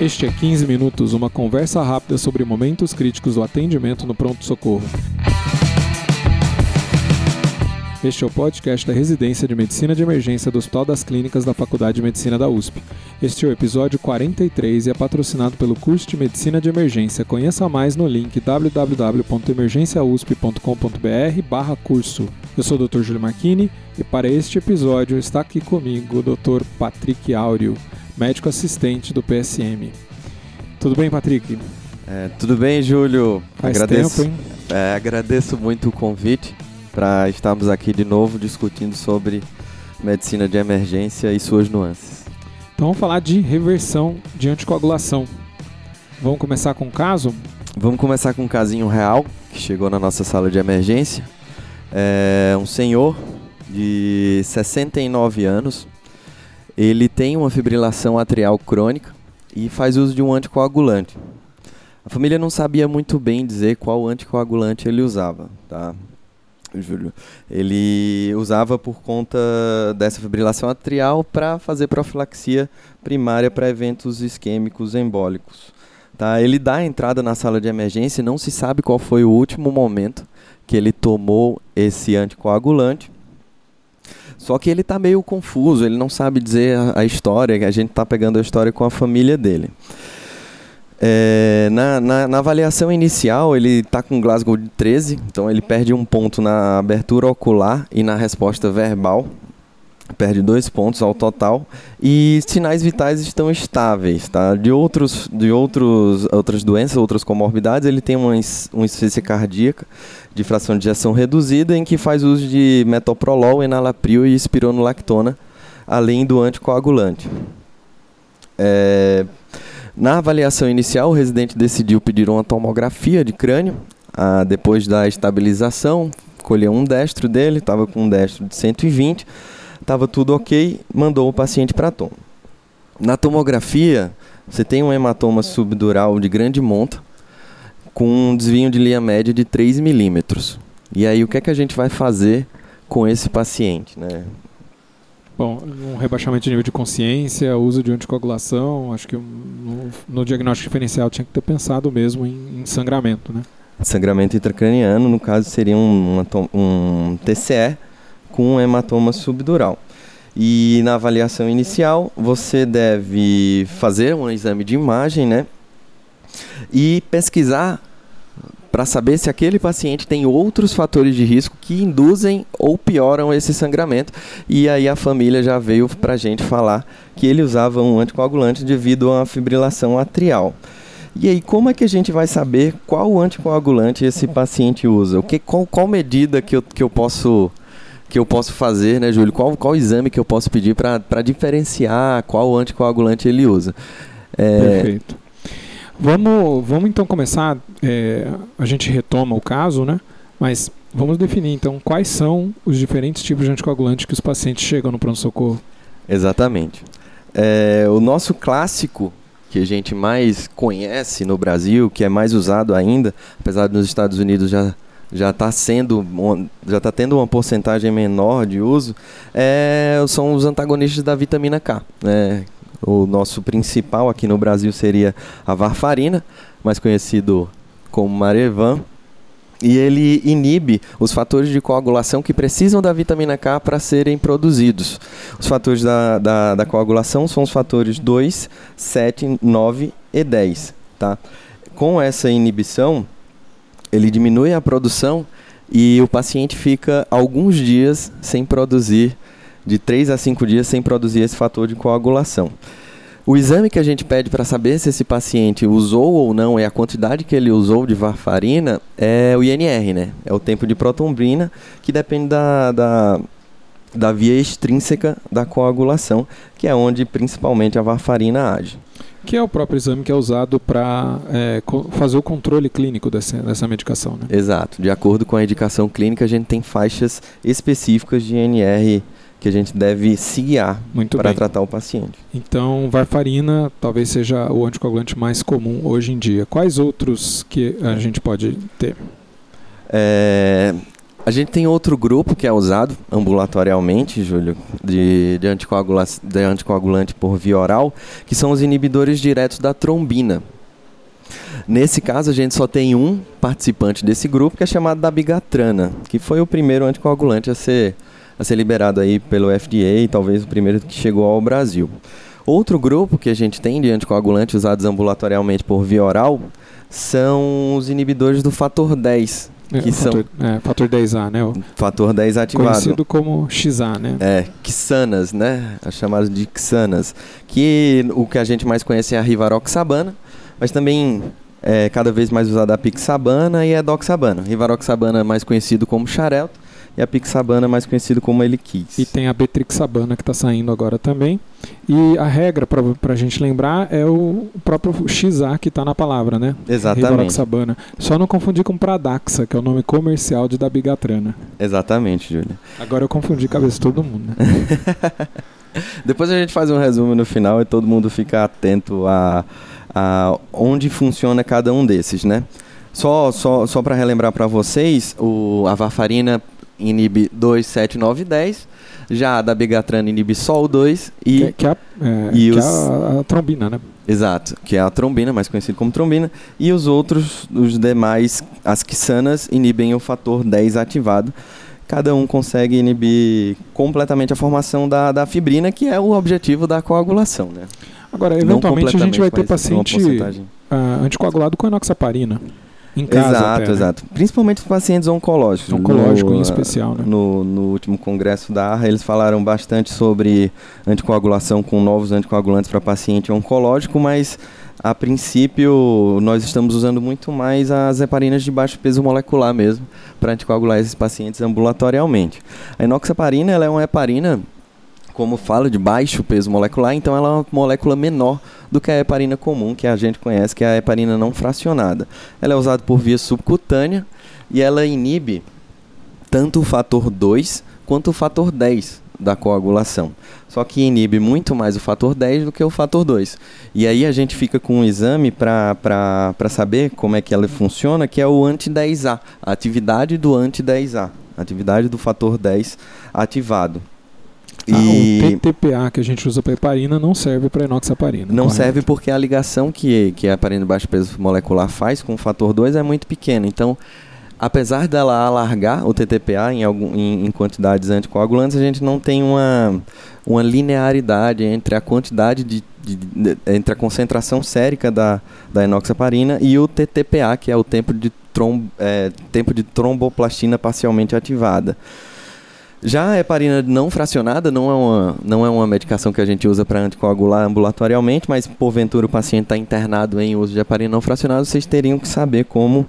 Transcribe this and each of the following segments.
Este é 15 Minutos, uma conversa rápida sobre momentos críticos do atendimento no pronto-socorro. Este é o podcast da Residência de Medicina de Emergência do Hospital das Clínicas da Faculdade de Medicina da USP. Este é o episódio 43 e é patrocinado pelo curso de Medicina de Emergência. Conheça mais no link www.emergenciausp.com.br/curso. Eu sou o Dr. Júlio Marchini e para este episódio está aqui comigo o Dr. Patrick Áureo, médico assistente do PSM. Tudo bem, Patrick? É, tudo bem, Júlio? Faz agradeço, tempo, é, agradeço muito o convite para estarmos aqui de novo discutindo sobre medicina de emergência e suas nuances. Então vamos falar de reversão de anticoagulação. Vamos começar com o caso? Vamos começar com um casinho real que chegou na nossa sala de emergência. É um senhor de 69 anos. Ele tem uma fibrilação atrial crônica e faz uso de um anticoagulante. A família não sabia muito bem dizer qual anticoagulante ele usava, tá? Júlio. Ele usava por conta dessa fibrilação atrial para fazer profilaxia primária para eventos isquêmicos embólicos. Tá? Ele dá a entrada na sala de emergência, não se sabe qual foi o último momento que ele tomou esse anticoagulante. Só que ele está meio confuso, ele não sabe dizer a, a história, a gente está pegando a história com a família dele. É, na, na, na, avaliação inicial, ele está com Glasgow de 13, então ele perde um ponto na abertura ocular e na resposta verbal. Perde dois pontos ao total. E sinais vitais estão estáveis. Tá? De, outros, de outros, outras doenças, outras comorbidades, ele tem uma, uma insuficiência cardíaca de fração de ejeção reduzida, em que faz uso de metoprolol, enalapril e espironolactona, além do anticoagulante. É, na avaliação inicial, o residente decidiu pedir uma tomografia de crânio. Ah, depois da estabilização, colheu um destro dele, estava com um destro de 120, estava tudo ok, mandou o paciente para a tom. Na tomografia, você tem um hematoma subdural de grande monta, com um desvio de linha média de 3 milímetros. E aí, o que é que a gente vai fazer com esse paciente? Né? Bom, um rebaixamento de nível de consciência, uso de anticoagulação, acho que no, no diagnóstico diferencial tinha que ter pensado mesmo em, em sangramento, né? Sangramento intracraniano, no caso, seria um, um TCE com hematoma subdural. E na avaliação inicial, você deve fazer um exame de imagem, né? E pesquisar para saber se aquele paciente tem outros fatores de risco que induzem ou pioram esse sangramento. E aí a família já veio para a gente falar que ele usava um anticoagulante devido a uma fibrilação atrial. E aí, como é que a gente vai saber qual anticoagulante esse paciente usa? O que, qual, qual medida que eu, que eu posso que eu posso fazer, né, Júlio? Qual, qual exame que eu posso pedir para diferenciar qual anticoagulante ele usa? É, Perfeito. Vamos, vamos então começar. É, a gente retoma o caso, né? Mas vamos definir então quais são os diferentes tipos de anticoagulante que os pacientes chegam no pronto-socorro. Exatamente. É, o nosso clássico que a gente mais conhece no Brasil, que é mais usado ainda, apesar de nos Estados Unidos já já está sendo já está tendo uma porcentagem menor de uso, é, são os antagonistas da vitamina K, né? O nosso principal aqui no Brasil seria a varfarina, mais conhecido como Marevan. E ele inibe os fatores de coagulação que precisam da vitamina K para serem produzidos. Os fatores da, da, da, coagulação são os fatores 2, 7, 9 e 10. Tá? Com essa inibição, ele diminui a produção e o paciente fica alguns dias sem produzir de 3 a 5 dias sem produzir esse fator de coagulação. O exame que a gente pede para saber se esse paciente usou ou não é a quantidade que ele usou de varfarina é o INR, né? É o tempo de protombrina, que depende da, da, da via extrínseca da coagulação, que é onde principalmente a varfarina age. Que é o próprio exame que é usado para é, fazer o controle clínico dessa, dessa medicação, né? Exato. De acordo com a indicação clínica, a gente tem faixas específicas de INR que a gente deve se guiar para tratar o paciente. Então, varfarina talvez seja o anticoagulante mais comum hoje em dia. Quais outros que a gente pode ter? É, A gente tem outro grupo que é usado ambulatorialmente, Júlio, de, de, anticoagula de anticoagulante por via oral, que são os inibidores diretos da trombina. Nesse caso, a gente só tem um participante desse grupo, que é chamado da bigatrana, que foi o primeiro anticoagulante a ser, a ser liberado aí pelo FDA e talvez o primeiro que chegou ao Brasil. Outro grupo que a gente tem de anticoagulantes usados ambulatorialmente por via oral são os inibidores do fator 10, é, que são fator, é, fator 10A, né? O fator 10 ativado. Conhecido como XA, né? É, Xanas, né? As chamadas de Xanas. Que o que a gente mais conhece é a Rivaroxabana, mas também é cada vez mais usada a Pixabana e a Doxabana. Rivaroxabana mais conhecido como Xarelto e a Pixabana mais conhecido como Eliquis. E tem a Betrixabana que está saindo agora também. E a regra, para a gente lembrar, é o próprio XA que está na palavra, né? Exatamente. Rivaroxabana. Só não confundir com Pradaxa, que é o nome comercial de Dabigatrana. Exatamente, Júlia. Agora eu confundi a cabeça de todo mundo, né? Depois a gente faz um resumo no final e todo mundo fica atento a, a onde funciona cada um desses, né? Só, só, só para relembrar para vocês, o, a varfarina inibe 2, 7, 9 e 10. Já a da Begatrana inibe só o 2 e, que, que, é, é, e que os... é a, a, trombina, né? Exato, que é a trombina, mais conhecido como trombina. E os outros, os demais, as quisanas, inibem o fator 10 ativado. Cada um consegue inibir completamente a formação da, da fibrina, que é o objetivo da coagulação, né? Agora, eventualmente a gente vai ter paciente uh, anticoagulado com enoxaparina. Em casa exato, até, né? exato. Principalmente os pacientes oncológicos. Oncológico no, em especial, né? No, no último congresso da ARRA, eles falaram bastante sobre anticoagulação com novos anticoagulantes para paciente oncológico, mas a princípio nós estamos usando muito mais as heparinas de baixo peso molecular mesmo para anticoagular esses pacientes ambulatorialmente. A enoxaparina ela é uma heparina como falo, de baixo peso molecular, então ela é uma molécula menor do que a heparina comum, que a gente conhece, que é a heparina não fracionada. Ela é usada por via subcutânea e ela inibe tanto o fator 2 quanto o fator 10 da coagulação. Só que inibe muito mais o fator 10 do que o fator 2. E aí a gente fica com um exame para saber como é que ela funciona, que é o anti-10A, a atividade do anti-10A, a atividade do fator 10 ativado. Ah, e... o TTPA que a gente usa para heparina não serve para enoxaparina. Não correto? serve porque a ligação que, que a heparina de baixo peso molecular faz com o fator 2 é muito pequena. Então, apesar dela alargar o TTPA em, algum, em, em, quantidades anticoagulantes, a gente não tem uma, uma linearidade entre a quantidade de, de, de, entre a concentração sérica da, da enoxaparina e o TTPA, que é o tempo de, trom, é, tempo de tromboplastina parcialmente ativada. Já a heparina não fracionada não é uma, não é uma medicação que a gente usa para anticoagular ambulatorialmente, mas porventura o paciente está internado em uso de heparina não fracionada, vocês teriam que saber como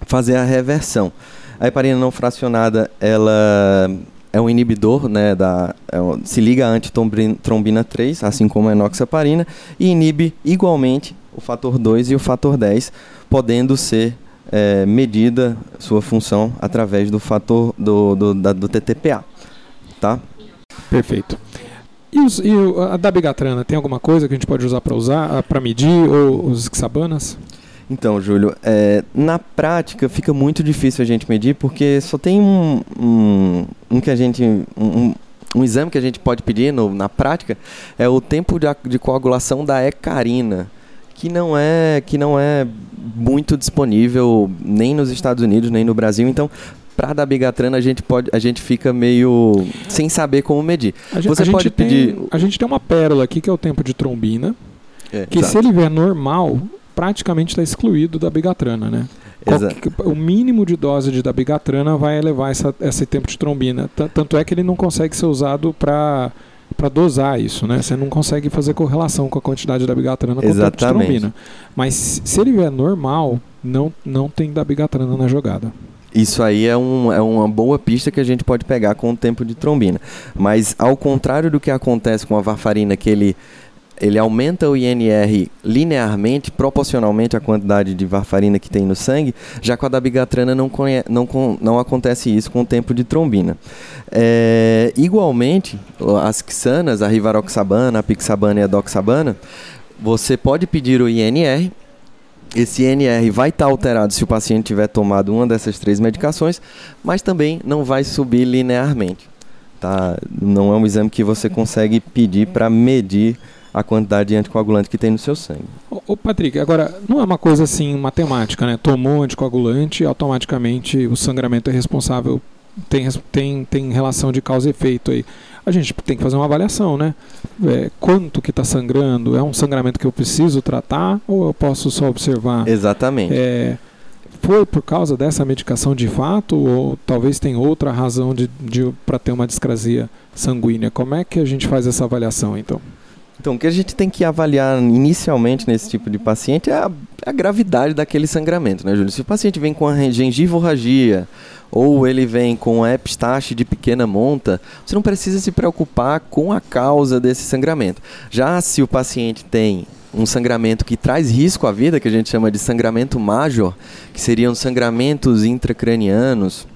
fazer a reversão. A heparina não fracionada, ela é um inibidor, né, da, é se liga à antitrombina 3, assim como a enoxaparina, e inibe igualmente o fator 2 e o fator 10, podendo ser é, medida sua função através do fator do, do, da, do TTPA. Tá? Perfeito. E, os, e a dabigatrana, tem alguma coisa que a gente pode usar para usar, para medir, ou os xabanas? Então, Júlio, é, na prática fica muito difícil a gente medir porque só tem um, um, um que a gente. Um, um, exame que a gente pode pedir no, na prática é o tempo de, de coagulação da hecarina que não é que não é muito disponível nem nos Estados Unidos nem no Brasil. Então, para dar bigatrana a gente pode a gente fica meio sem saber como medir. A gente, Você a pode pedir tem, a gente tem uma pérola aqui que é o tempo de trombina, é, que exato. se ele vier normal, praticamente está excluído da bigatrana, né? o mínimo de dose de dabigatrana vai elevar essa, esse tempo de trombina. Tanto é que ele não consegue ser usado para para dosar isso, né? Você não consegue fazer correlação com a quantidade da bigatrana com Exatamente. o tempo de trombina. Mas se ele vier normal, não, não tem da bigatrana na jogada. Isso aí é, um, é uma boa pista que a gente pode pegar com o tempo de trombina. Mas ao contrário do que acontece com a varfarina, que ele ele aumenta o INR linearmente, proporcionalmente à quantidade de varfarina que tem no sangue, já com a dabigatrana não, não, não acontece isso com o tempo de trombina. É, igualmente, as xanas, a rivaroxabana, a pixabana e a doxabana, você pode pedir o INR, esse NR vai estar tá alterado se o paciente tiver tomado uma dessas três medicações, mas também não vai subir linearmente. Tá? Não é um exame que você consegue pedir para medir a quantidade de anticoagulante que tem no seu sangue. Ô, ô, Patrick, agora, não é uma coisa assim matemática, né? Tomou anticoagulante, automaticamente o sangramento é responsável, tem, tem, tem relação de causa e efeito aí. A gente tem que fazer uma avaliação, né? É, quanto que está sangrando? É um sangramento que eu preciso tratar ou eu posso só observar? Exatamente. É, foi por causa dessa medicação de fato ou talvez tem outra razão de, de para ter uma discrasia sanguínea? Como é que a gente faz essa avaliação então? Então, o que a gente tem que avaliar inicialmente nesse tipo de paciente é a, a gravidade daquele sangramento, né, Júlio? Se o paciente vem com a gengivorragia ou ele vem com epistaxe de pequena monta, você não precisa se preocupar com a causa desse sangramento. Já se o paciente tem um sangramento que traz risco à vida, que a gente chama de sangramento major, que seriam sangramentos intracranianos,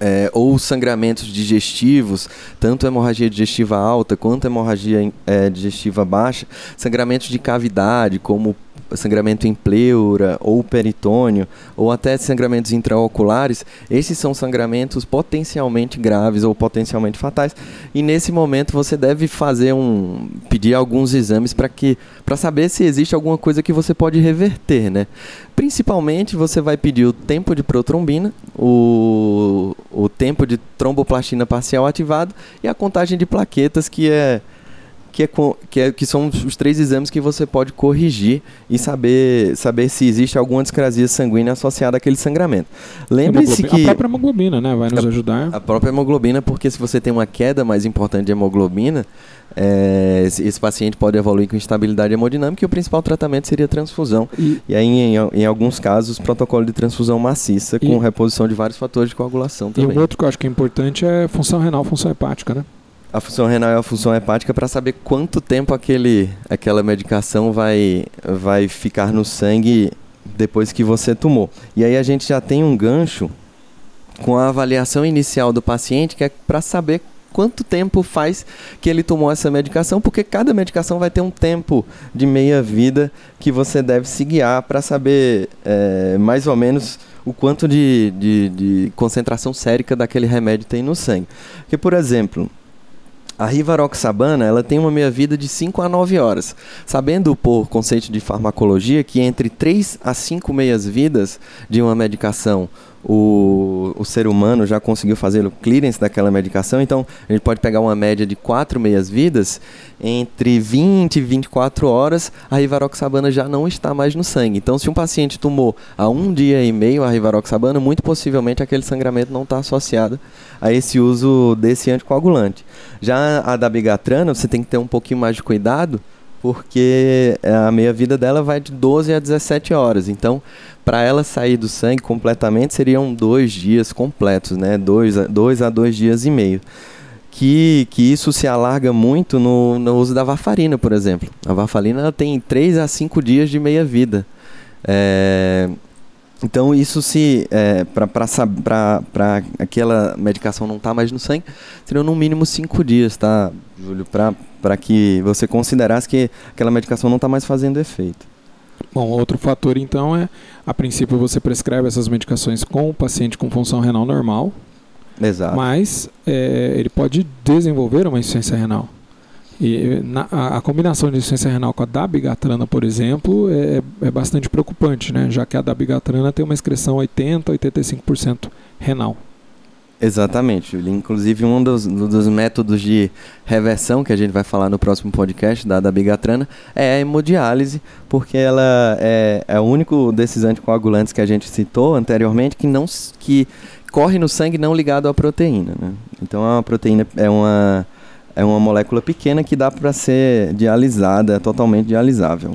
é, ou sangramentos digestivos, tanto hemorragia digestiva alta quanto hemorragia é, digestiva baixa, sangramentos de cavidade, como sangramento em pleura ou peritônio, ou até sangramentos intraoculares, esses são sangramentos potencialmente graves ou potencialmente fatais. E nesse momento você deve fazer um pedir alguns exames para que para saber se existe alguma coisa que você pode reverter, né? Principalmente você vai pedir o tempo de protrombina, o, o tempo de tromboplastina parcial ativado e a contagem de plaquetas que é que, é, que, é, que são os três exames que você pode corrigir e saber, saber se existe alguma discrasia sanguínea associada àquele sangramento. Lembre-se que. A própria hemoglobina, né? Vai nos a, ajudar. A própria hemoglobina, porque se você tem uma queda mais importante de hemoglobina, é, esse, paciente pode evoluir com instabilidade hemodinâmica e o principal tratamento seria transfusão. E, e aí, em, em, alguns casos, protocolo de transfusão maciça com reposição de vários fatores de coagulação também. E um outro que eu acho que é importante é função renal, função hepática, né? A função renal é a função hepática para saber quanto tempo aquele, aquela medicação vai, vai ficar no sangue depois que você tomou. E aí a gente já tem um gancho com a avaliação inicial do paciente, que é para saber quanto tempo faz que ele tomou essa medicação, porque cada medicação vai ter um tempo de meia-vida que você deve se guiar para saber é, mais ou menos o quanto de, de, de concentração sérica daquele remédio tem no sangue. Porque, por exemplo, a rivaroxabana ela tem uma meia-vida de 5 a 9 horas. Sabendo por conceito de farmacologia que entre 3 a 5 meias-vidas de uma medicação o, o ser humano já conseguiu fazer o clearance daquela medicação, então a gente pode pegar uma média de 4 meias-vidas, entre 20 e 24 horas a rivaroxabana já não está mais no sangue. Então se um paciente tomou há um dia e meio a rivaroxabana, muito possivelmente aquele sangramento não está associado a esse uso desse anticoagulante. Já a da bigatrana, você tem que ter um pouquinho mais de cuidado, porque a meia-vida dela vai de 12 a 17 horas. Então, para ela sair do sangue completamente, seriam dois dias completos, né? Dois a dois, a dois dias e meio. Que, que isso se alarga muito no, no uso da varfarina, por exemplo. A varfarina ela tem 3 a 5 dias de meia-vida. É, então isso se é, para aquela medicação não estar tá mais no sangue, seriam no mínimo cinco dias, tá, Júlio, para que você considerasse que aquela medicação não está mais fazendo efeito. Bom, outro fator então é, a princípio você prescreve essas medicações com o paciente com função renal normal, Exato. mas é, ele pode desenvolver uma insuficiência renal. E na, a, a, combinação de insuficiência renal com a dabigatrana, por exemplo, é, é bastante preocupante, né? já que a dabigatrana tem uma excreção 80% a 85% renal. Exatamente. Inclusive, um dos, dos, métodos de reversão que a gente vai falar no próximo podcast da, da bigatrana é a hemodiálise, porque ela é, é o único desses anticoagulantes que a gente citou anteriormente que não que corre no sangue não ligado à proteína. Né? Então, a proteína é uma é uma molécula pequena que dá para ser dialisada, é totalmente dialisável.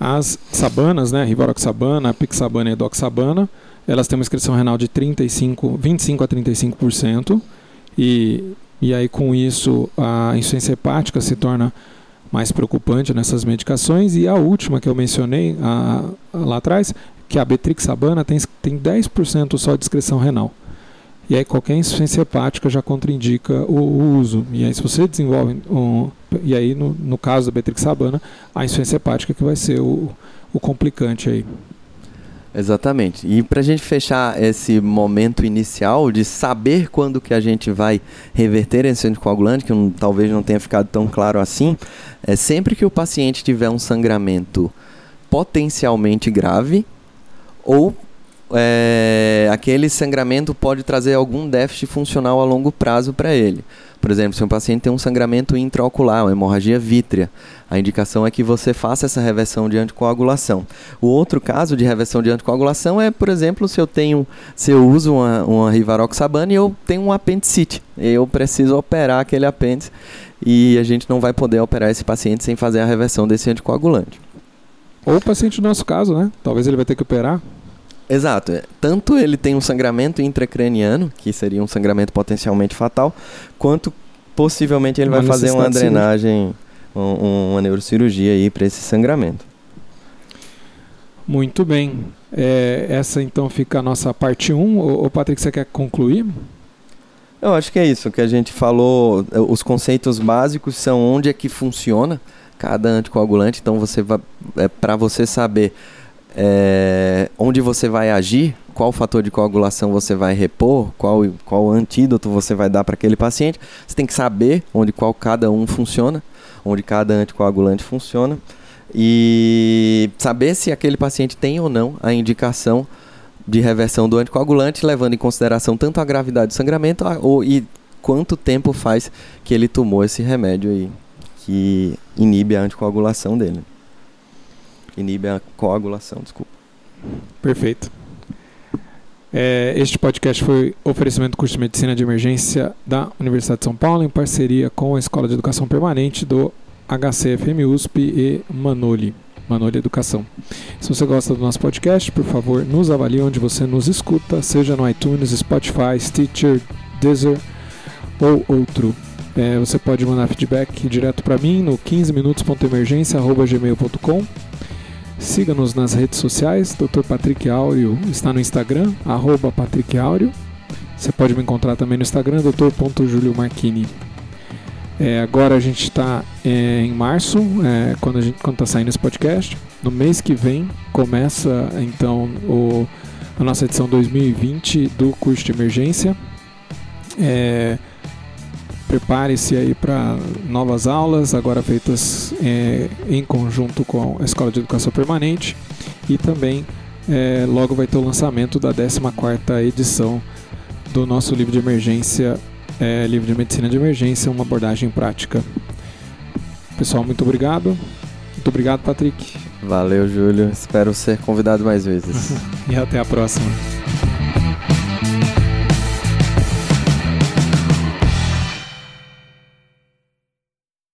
As sabanas, né, rivaroxabana, pixabana e edoxabana, elas têm uma excreção renal de 35, 25 a 35%, e, e aí com isso a insuficiência hepática se torna mais preocupante nessas medicações. E a última que eu mencionei a, a, lá atrás, que é a betrixabana, tem, tem 10% só de excreção renal. E aí qualquer insuficiência hepática já contraindica o, o uso. E aí se você desenvolve um, e aí no, no caso da betrixabana, a insuficiência hepática que vai ser o, o complicante aí. Exatamente. E para a gente fechar esse momento inicial de saber quando que a gente vai reverter esse anticoagulante, que não, talvez não tenha ficado tão claro assim, é sempre que o paciente tiver um sangramento potencialmente grave ou é, aquele sangramento pode trazer algum déficit funcional a longo prazo para ele. Por exemplo, se um paciente tem um sangramento intraocular, uma hemorragia vítrea, a indicação é que você faça essa reversão de anticoagulação. O outro caso de reversão de anticoagulação é, por exemplo, se eu tenho, se eu uso uma, uma Rivaroxabana e eu tenho um apendicite, eu preciso operar aquele apêndice e a gente não vai poder operar esse paciente sem fazer a reversão desse anticoagulante. Ou o paciente no nosso caso, né? Talvez ele vai ter que operar. Exato. É, tanto ele tem um sangramento intracraniano, que seria um sangramento potencialmente fatal, quanto possivelmente ele uma vai fazer uma drenagem, um, uma neurocirurgia aí para esse sangramento. Muito bem. É, essa então fica a nossa parte 1. O, o Patrick, você quer concluir? Eu acho que é isso que a gente falou. É, os conceitos básicos são onde é que funciona cada anticoagulante. Então você vai, é, para você saber é, onde você vai agir, qual fator de coagulação você vai repor, qual, qual antídoto você vai dar para aquele paciente. Você tem que saber onde qual cada um funciona, onde cada anticoagulante funciona e saber se aquele paciente tem ou não a indicação de reversão do anticoagulante, levando em consideração tanto a gravidade do sangramento ou, e quanto tempo faz que ele tomou esse remédio aí, que inibe a anticoagulação dele inibe a coagulação, desculpa. Perfeito. É, este podcast foi oferecimento do curso de Medicina de Emergência da Universidade de São Paulo, em parceria com a Escola de Educação Permanente do HCFM USP e Manoli, Manoli Educação. Se você gosta do nosso podcast, por favor, nos avalie onde você nos escuta, seja no iTunes, Spotify, Stitcher, Deezer ou outro. É, você pode mandar feedback direto para mim no 15minutos.emergência.gmail.com Siga-nos nas redes sociais. Dr. Patrick Áureo está no Instagram, arroba Patrick Áureo. Você pode me encontrar também no Instagram, Dr. É, agora a gente está é, em março, é, quando está saindo esse podcast. No mês que vem começa então o, a nossa edição 2020 do curso de emergência. É, Prepare-se aí para novas aulas, agora feitas é, em conjunto com a Escola de Educação Permanente e também é, logo vai ter o lançamento da 14ª edição do nosso livro de emergência, é, livro de medicina de emergência, uma abordagem prática. Pessoal, muito obrigado. Muito obrigado, Patrick. Valeu, Júlio. Espero ser convidado mais vezes. e até a próxima.